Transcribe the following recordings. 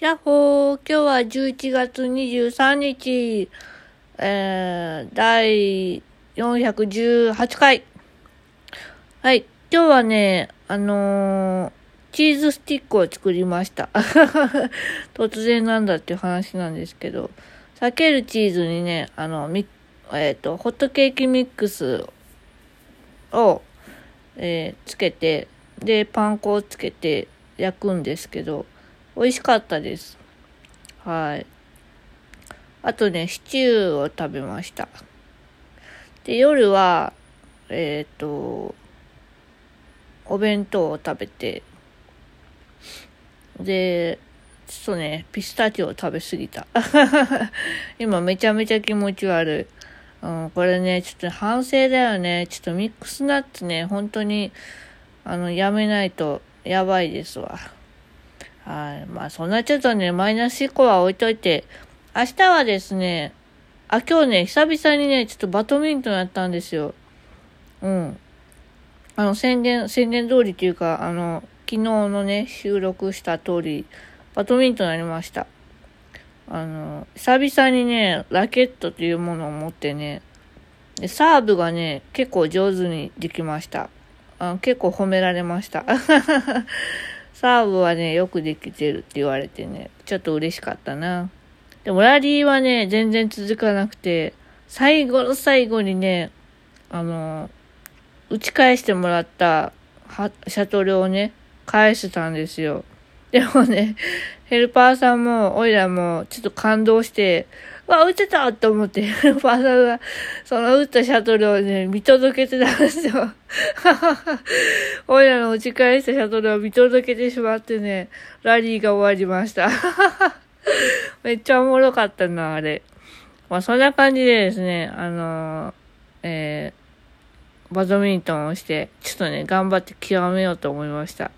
やっほー、今日は11月23日、えー、第418回。はい、今日はね、あのー、チーズスティックを作りました。突然なんだっていう話なんですけど、避けるチーズにね、あの、み、えっ、ー、と、ホットケーキミックスを、えー、つけて、で、パン粉をつけて焼くんですけど、美味しかったです。はい。あとね、シチューを食べました。で、夜は、えっ、ー、と、お弁当を食べて、で、ちょっとね、ピスタチオを食べ過ぎた。今めちゃめちゃ気持ち悪い。うん、これね、ちょっと反省だよね。ちょっとミックスナッツね、本当に、あの、やめないとやばいですわ。はい。まあ、そんなちょっとね、マイナス思考は置いといて、明日はですね、あ、今日ね、久々にね、ちょっとバドミントンやったんですよ。うん。あの、宣言、宣言通りというか、あの、昨日のね、収録した通り、バドミントンやりました。あの、久々にね、ラケットというものを持ってね、でサーブがね、結構上手にできました。あ結構褒められました。サーブはね、よくできてるって言われてね、ちょっと嬉しかったな。でもラリーはね、全然続かなくて、最後の最後にね、あの、打ち返してもらったシャトルをね、返してたんですよ。でもね、ヘルパーさんも、オイラも、ちょっと感動して、わ、打てたと思って、ヘルパーさんが、その打ったシャトルをね、見届けてたんですよ。オイラの打ち返したシャトルを見届けてしまってね、ラリーが終わりました。めっちゃおもろかったな、あれ。まあ、そんな感じでですね、あのー、えー、バドミントンをして、ちょっとね、頑張って極めようと思いました。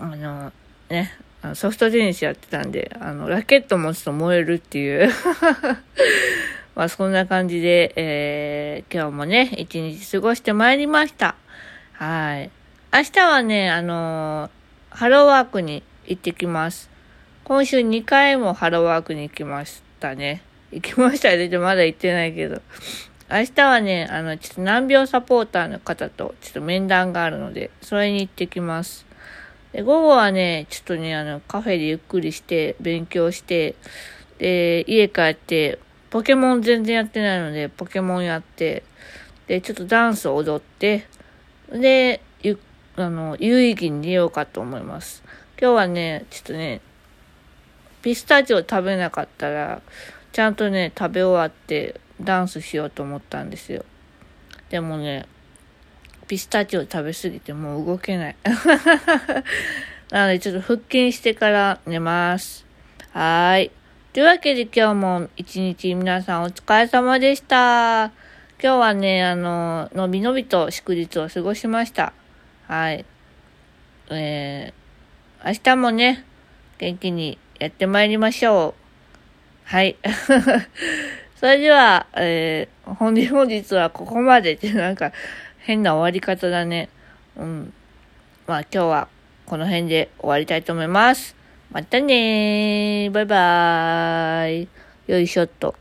あの、ね、ソフトテニスやってたんで、あの、ラケット持つと燃えるっていう まあ、そんな感じで、えー、今日もね、一日過ごしてまいりました。はい。明日はね、あのー、ハローワークに行ってきます。今週2回もハローワークに行きましたね。行きましたね。まだ行ってないけど。明日はね、あの、ちょっと難病サポーターの方とちょっと面談があるので、それに行ってきます。で、午後はね、ちょっとね、あの、カフェでゆっくりして、勉強して、で、家帰って、ポケモン全然やってないので、ポケモンやって、で、ちょっとダンスを踊って、で、ゆ、あの、有意義に寝ようかと思います。今日はね、ちょっとね、ピスタチオ食べなかったら、ちゃんとね、食べ終わってダンスしようと思ったんですよ。でもね、ピスタチオ食べすぎてもう動けない。なのでちょっと腹筋してから寝ます。はーい。というわけで今日も一日皆さんお疲れ様でした。今日はね、あの、のびのびと祝日を過ごしました。はい。えー、明日もね、元気にやってまいりましょう。はい。それでは、えー、本日本日はここまでってなんか、変な終わり方だね。うん。まあ今日はこの辺で終わりたいと思います。またねー。バイバーイ。よいしょっと。